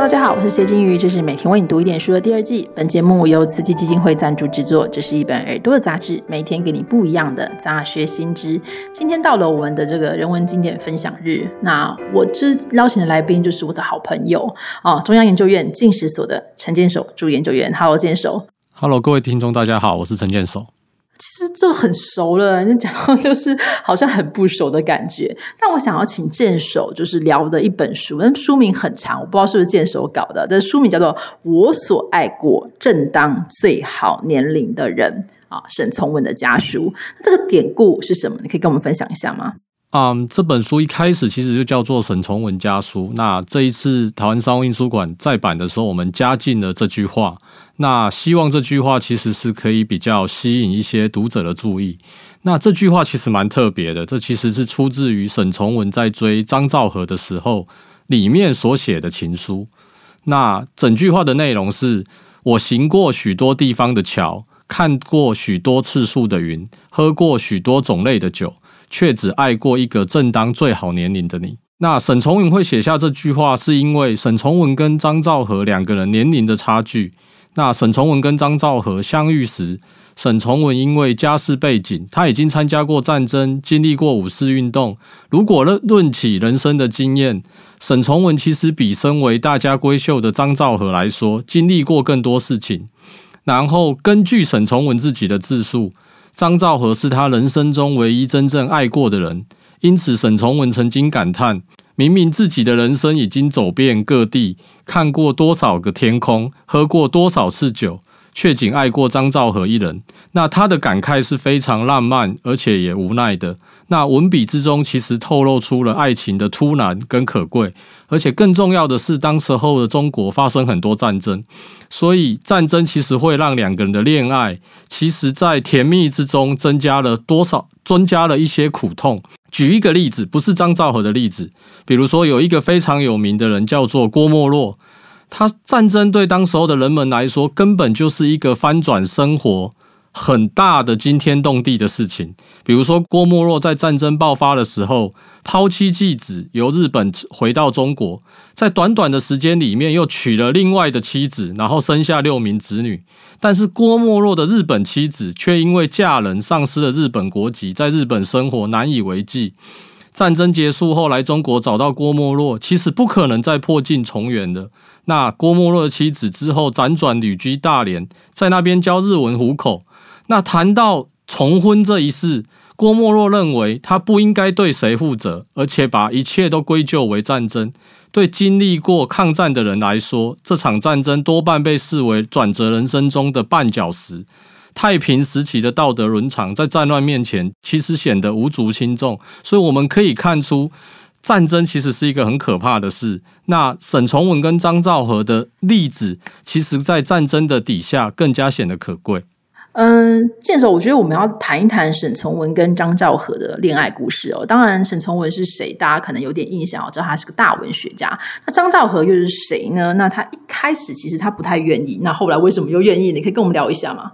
大家好，我是谢金鱼，这是每天为你读一点书的第二季。本节目由慈济基金会赞助制作，这是一本耳朵的杂志，每天给你不一样的杂学新知。今天到了我们的这个人文经典分享日，那我这邀请的来宾就是我的好朋友啊，中央研究院进史所的陈建守朱研究员。Hello，建守。Hello，各位听众，大家好，我是陈建守。其实就很熟了，你讲到就是好像很不熟的感觉。但我想要请剑手，就是聊的一本书，那书名很长，我不知道是不是剑手搞的。但书名叫做《我所爱过正当最好年龄的人》啊，沈从文的家书。这个典故是什么？你可以跟我们分享一下吗？嗯，这本书一开始其实就叫做《沈从文家书》。那这一次台湾商务印书馆再版的时候，我们加进了这句话。那希望这句话其实是可以比较吸引一些读者的注意。那这句话其实蛮特别的，这其实是出自于沈从文在追张兆和的时候里面所写的情书。那整句话的内容是：我行过许多地方的桥，看过许多次数的云，喝过许多种类的酒，却只爱过一个正当最好年龄的你。那沈从文会写下这句话，是因为沈从文跟张兆和两个人年龄的差距。那沈从文跟张兆和相遇时，沈从文因为家世背景，他已经参加过战争，经历过五四运动。如果论论起人生的经验，沈从文其实比身为大家闺秀的张兆和来说，经历过更多事情。然后根据沈从文自己的自述，张兆和是他人生中唯一真正爱过的人。因此，沈从文曾经感叹。明明自己的人生已经走遍各地，看过多少个天空，喝过多少次酒，却仅爱过张兆和一人。那他的感慨是非常浪漫，而且也无奈的。那文笔之中，其实透露出了爱情的突然跟可贵。而且更重要的是，当时候的中国发生很多战争，所以战争其实会让两个人的恋爱，其实在甜蜜之中增加了多少，增加了一些苦痛。举一个例子，不是张兆和的例子，比如说有一个非常有名的人叫做郭沫若，他战争对当时候的人们来说，根本就是一个翻转生活很大的惊天动地的事情。比如说郭沫若在战争爆发的时候，抛妻弃子，由日本回到中国，在短短的时间里面又娶了另外的妻子，然后生下六名子女。但是郭沫若的日本妻子却因为嫁人丧失了日本国籍，在日本生活难以为继。战争结束后来中国找到郭沫若，其实不可能再破镜重圆的。那郭沫若的妻子之后辗转旅居大连，在那边教日文糊口。那谈到重婚这一事，郭沫若认为他不应该对谁负责，而且把一切都归咎为战争。对经历过抗战的人来说，这场战争多半被视为转折人生中的绊脚石。太平时期的道德伦常，在战乱面前，其实显得无足轻重。所以我们可以看出，战争其实是一个很可怕的事。那沈从文跟张兆和的例子，其实在战争的底下更加显得可贵。嗯，这时候，我觉得我们要谈一谈沈从文跟张兆和的恋爱故事哦。当然，沈从文是谁，大家可能有点印象哦，知道他是个大文学家。那张兆和又是谁呢？那他一开始其实他不太愿意，那后来为什么又愿意？你可以跟我们聊一下吗？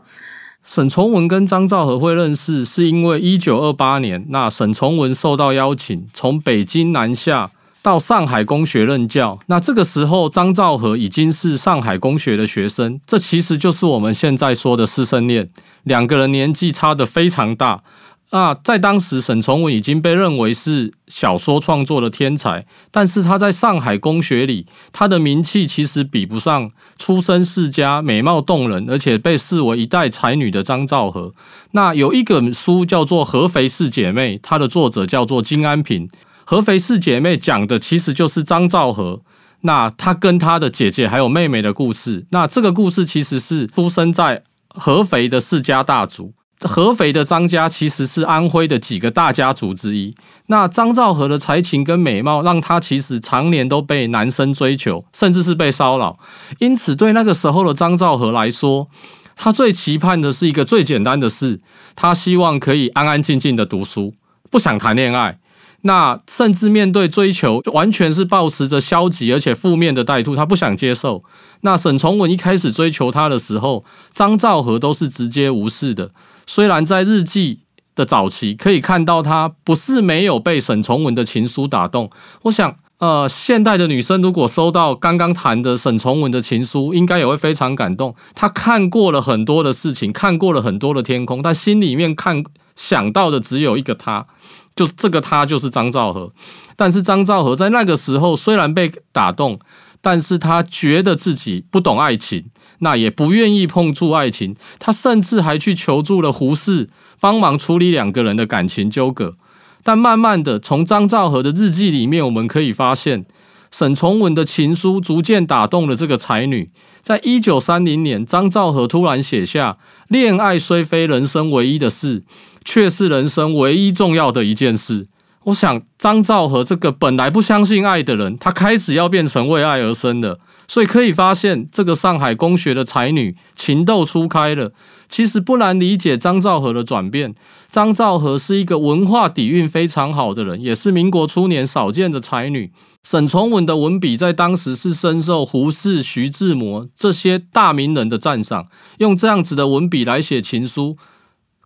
沈从文跟张兆和会认识，是因为一九二八年，那沈从文受到邀请，从北京南下。到上海公学任教，那这个时候张兆和已经是上海公学的学生，这其实就是我们现在说的师生恋，两个人年纪差的非常大。啊，在当时沈从文已经被认为是小说创作的天才，但是他在上海公学里，他的名气其实比不上出身世家、美貌动人，而且被视为一代才女的张兆和。那有一本书叫做《合肥四姐妹》，它的作者叫做金安平。合肥四姐妹讲的其实就是张兆和，那她跟她的姐姐还有妹妹的故事。那这个故事其实是出生在合肥的世家大族。合肥的张家其实是安徽的几个大家族之一。那张兆和的才情跟美貌，让他其实常年都被男生追求，甚至是被骚扰。因此，对那个时候的张兆和来说，他最期盼的是一个最简单的事，他希望可以安安静静的读书，不想谈恋爱。那甚至面对追求，就完全是保持着消极而且负面的态度，他不想接受。那沈从文一开始追求他的时候，张兆和都是直接无视的。虽然在日记的早期可以看到他不是没有被沈从文的情书打动，我想呃，现代的女生如果收到刚刚谈的沈从文的情书，应该也会非常感动。她看过了很多的事情，看过了很多的天空，但心里面看想到的只有一个他，就这个他就是张兆和。但是张兆和在那个时候虽然被打动，但是他觉得自己不懂爱情，那也不愿意碰触爱情。他甚至还去求助了胡适，帮忙处理两个人的感情纠葛。但慢慢的，从张兆和的日记里面，我们可以发现，沈从文的情书逐渐打动了这个才女。在一九三零年，张兆和突然写下：“恋爱虽非人生唯一的事，却是人生唯一重要的一件事。”我想，张兆和这个本来不相信爱的人，他开始要变成为爱而生的。所以可以发现，这个上海公学的才女情窦初开了。其实不难理解张兆和的转变。张兆和是一个文化底蕴非常好的人，也是民国初年少见的才女。沈从文的文笔在当时是深受胡适、徐志摩这些大名人的赞赏。用这样子的文笔来写情书，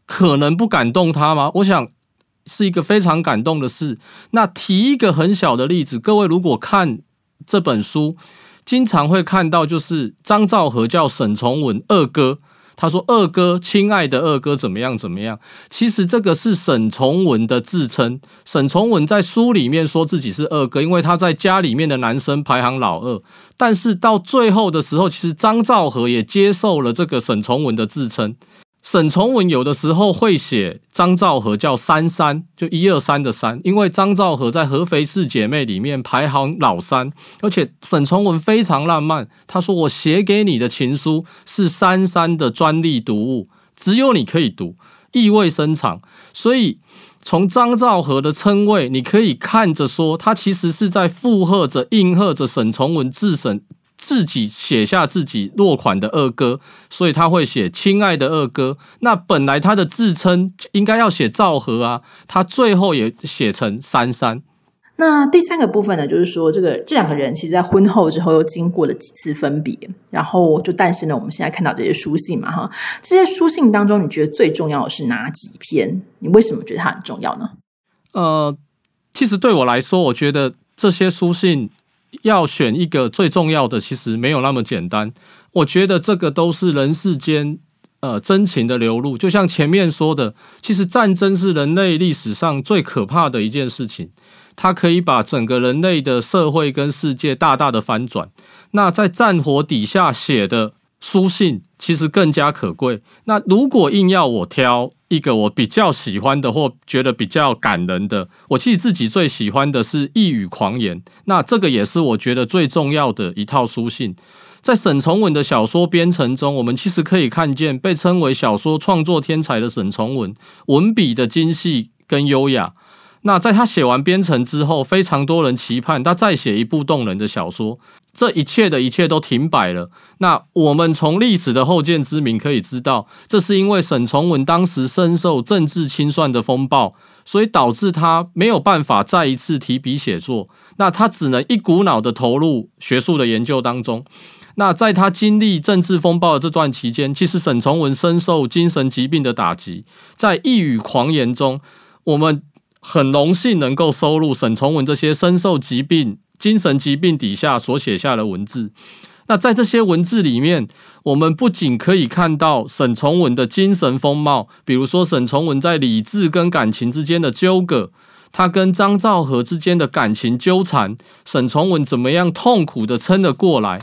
可能不感动他吗？我想是一个非常感动的事。那提一个很小的例子，各位如果看这本书。经常会看到，就是张兆和叫沈从文二哥，他说二哥，亲爱的二哥怎么样怎么样？其实这个是沈从文的自称。沈从文在书里面说自己是二哥，因为他在家里面的男生排行老二。但是到最后的时候，其实张兆和也接受了这个沈从文的自称。沈从文有的时候会写张兆和叫三三，就一二三的三，因为张兆和在合肥四姐妹里面排行老三，而且沈从文非常浪漫，他说我写给你的情书是三三的专利读物，只有你可以读，意味深长。所以从张兆和的称谓，你可以看着说，他其实是在附和着、应和着沈从文自审。自己写下自己落款的二哥，所以他会写“亲爱的二哥”。那本来他的自称应该要写赵和啊，他最后也写成三三。那第三个部分呢，就是说这个这两个人其实，在婚后之后又经过了几次分别，然后就诞生了我们现在看到这些书信嘛，哈。这些书信当中，你觉得最重要的是哪几篇？你为什么觉得它很重要呢？呃，其实对我来说，我觉得这些书信。要选一个最重要的，其实没有那么简单。我觉得这个都是人世间呃真情的流露。就像前面说的，其实战争是人类历史上最可怕的一件事情，它可以把整个人类的社会跟世界大大的翻转。那在战火底下写的书信，其实更加可贵。那如果硬要我挑，一个我比较喜欢的或觉得比较感人的，我其实自己最喜欢的是《一语狂言》。那这个也是我觉得最重要的一套书信。在沈从文的小说编程中，我们其实可以看见被称为小说创作天才的沈从文文笔的精细跟优雅。那在他写完编程之后，非常多人期盼他再写一部动人的小说。这一切的一切都停摆了。那我们从历史的后见之明可以知道，这是因为沈从文当时深受政治清算的风暴，所以导致他没有办法再一次提笔写作。那他只能一股脑的投入学术的研究当中。那在他经历政治风暴的这段期间，其实沈从文深受精神疾病的打击。在一语狂言中，我们很荣幸能够收录沈从文这些深受疾病。精神疾病底下所写下的文字，那在这些文字里面，我们不仅可以看到沈从文的精神风貌，比如说沈从文在理智跟感情之间的纠葛，他跟张兆和之间的感情纠缠，沈从文怎么样痛苦的撑了过来。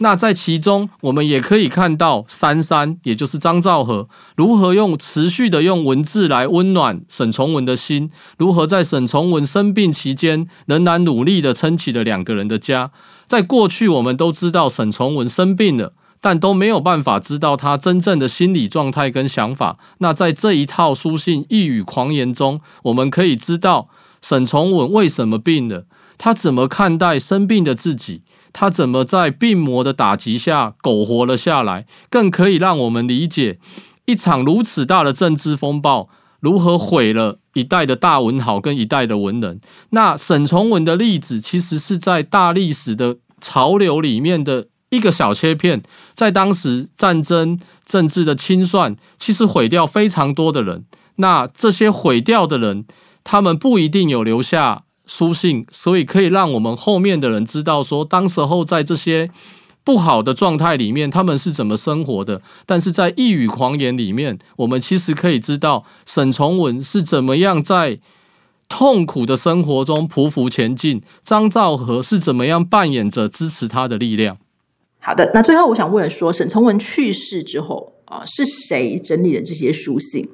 那在其中，我们也可以看到三三，也就是张兆和，如何用持续的用文字来温暖沈从文的心，如何在沈从文生病期间仍然努力的撑起了两个人的家。在过去，我们都知道沈从文生病了，但都没有办法知道他真正的心理状态跟想法。那在这一套书信一语狂言中，我们可以知道沈从文为什么病了，他怎么看待生病的自己。他怎么在病魔的打击下苟活了下来？更可以让我们理解一场如此大的政治风暴如何毁了一代的大文豪跟一代的文人。那沈从文的例子，其实是在大历史的潮流里面的一个小切片。在当时战争政治的清算，其实毁掉非常多的人。那这些毁掉的人，他们不一定有留下书信，所以可以让我们后面的人知道说，当时候在这些不好的状态里面，他们是怎么生活的。但是在一语狂言里面，我们其实可以知道沈从文是怎么样在痛苦的生活中匍匐前进，张兆和是怎么样扮演着支持他的力量。好的，那最后我想问说，沈从文去世之后啊，是谁整理的这些书信？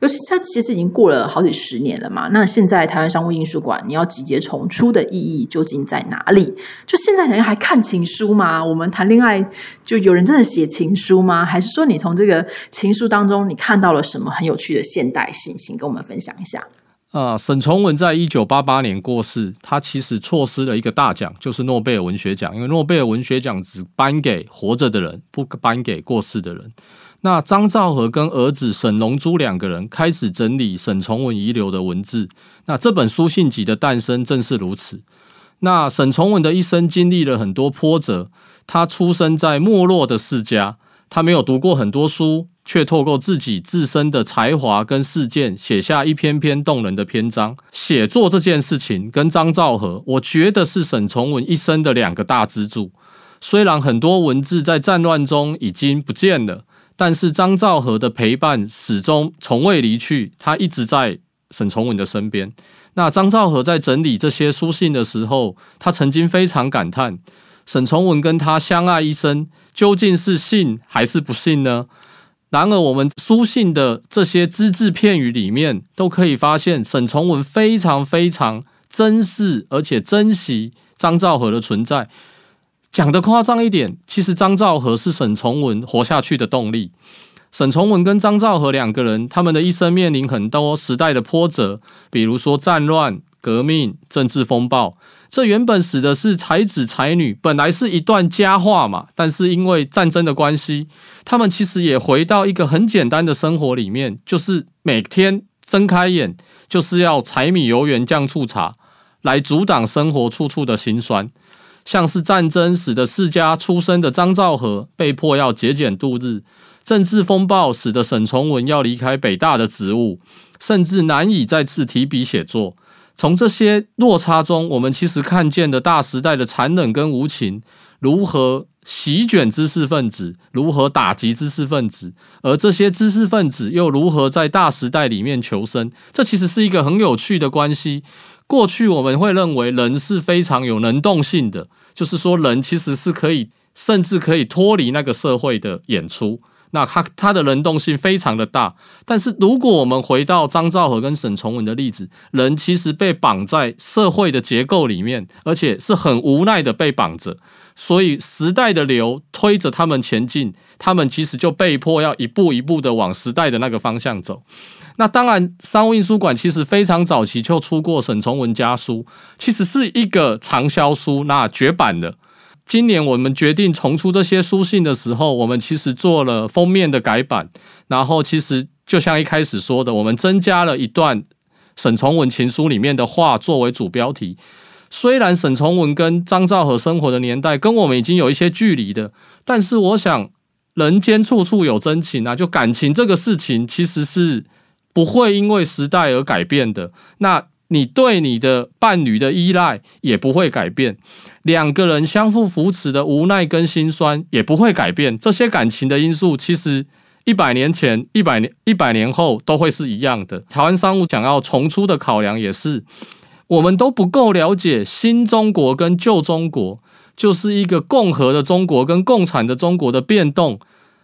尤其它其实已经过了好几十年了嘛。那现在台湾商务印书馆，你要集结重出的意义究竟在哪里？就现在人还看情书吗？我们谈恋爱就有人真的写情书吗？还是说你从这个情书当中你看到了什么很有趣的现代性？请跟我们分享一下。啊，沈从文在一九八八年过世，他其实错失了一个大奖，就是诺贝尔文学奖。因为诺贝尔文学奖只颁给活着的人，不颁给过世的人。那张兆和跟儿子沈龙珠两个人开始整理沈从文遗留的文字，那这本书信集的诞生正是如此。那沈从文的一生经历了很多波折，他出生在没落的世家，他没有读过很多书，却透过自己自身的才华跟事件，写下一篇篇动人的篇章。写作这件事情跟张兆和，我觉得是沈从文一生的两个大支柱。虽然很多文字在战乱中已经不见了。但是张兆和的陪伴始终从未离去，他一直在沈从文的身边。那张兆和在整理这些书信的时候，他曾经非常感叹：沈从文跟他相爱一生，究竟是信还是不信呢？然而，我们书信的这些只字片语里面，都可以发现沈从文非常非常珍视而且珍惜张兆和的存在。讲的夸张一点，其实张兆和是沈从文活下去的动力。沈从文跟张兆和两个人，他们的一生面临很多时代的波折，比如说战乱、革命、政治风暴。这原本使的是才子才女，本来是一段佳话嘛。但是因为战争的关系，他们其实也回到一个很简单的生活里面，就是每天睁开眼就是要柴米油盐酱醋茶，来阻挡生活处处的辛酸。像是战争使得世家出身的张兆和被迫要节俭度日，政治风暴使得沈从文要离开北大的职务，甚至难以再次提笔写作。从这些落差中，我们其实看见的大时代的残忍跟无情，如何席卷知识分子，如何打击知识分子，而这些知识分子又如何在大时代里面求生？这其实是一个很有趣的关系。过去我们会认为人是非常有能动性的，就是说人其实是可以，甚至可以脱离那个社会的演出。那他他的能动性非常的大。但是如果我们回到张兆和跟沈从文的例子，人其实被绑在社会的结构里面，而且是很无奈的被绑着。所以时代的流推着他们前进，他们其实就被迫要一步一步的往时代的那个方向走。那当然，商务印书馆其实非常早期就出过沈从文家书，其实是一个畅销书，那绝版的。今年我们决定重出这些书信的时候，我们其实做了封面的改版，然后其实就像一开始说的，我们增加了一段沈从文情书里面的话作为主标题。虽然沈从文跟张兆和生活的年代跟我们已经有一些距离的，但是我想人间处处有真情啊，就感情这个事情其实是。不会因为时代而改变的。那你对你的伴侣的依赖也不会改变，两个人相互扶持的无奈跟心酸也不会改变。这些感情的因素，其实一百年前、一百年、一百年后都会是一样的。台湾商务想要重出的考量也是，我们都不够了解新中国跟旧中国，就是一个共和的中国跟共产的中国的变动，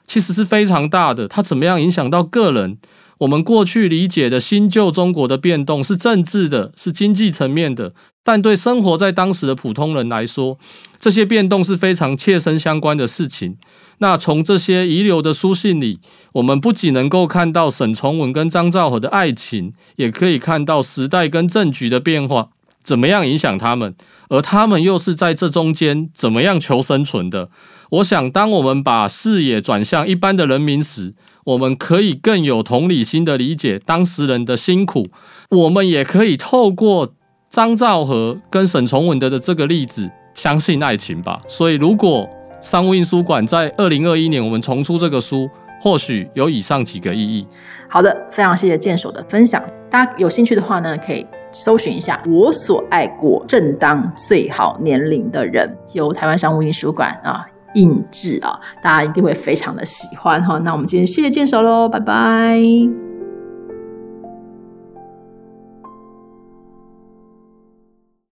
其实是非常大的。它怎么样影响到个人？我们过去理解的新旧中国的变动是政治的，是经济层面的，但对生活在当时的普通人来说，这些变动是非常切身相关的事情。那从这些遗留的书信里，我们不仅能够看到沈从文跟张兆和的爱情，也可以看到时代跟政局的变化怎么样影响他们，而他们又是在这中间怎么样求生存的。我想，当我们把视野转向一般的人民时，我们可以更有同理心的理解当事人的辛苦，我们也可以透过张兆和跟沈从文的的这个例子，相信爱情吧。所以，如果商务印书馆在二零二一年我们重出这个书，或许有以上几个意义。好的，非常谢谢剑手的分享。大家有兴趣的话呢，可以搜寻一下“我所爱过正当最好年龄的人”，由台湾商务印书馆啊印制啊，大家一定会非常的喜欢哈。那我们今天谢谢见手喽，拜拜。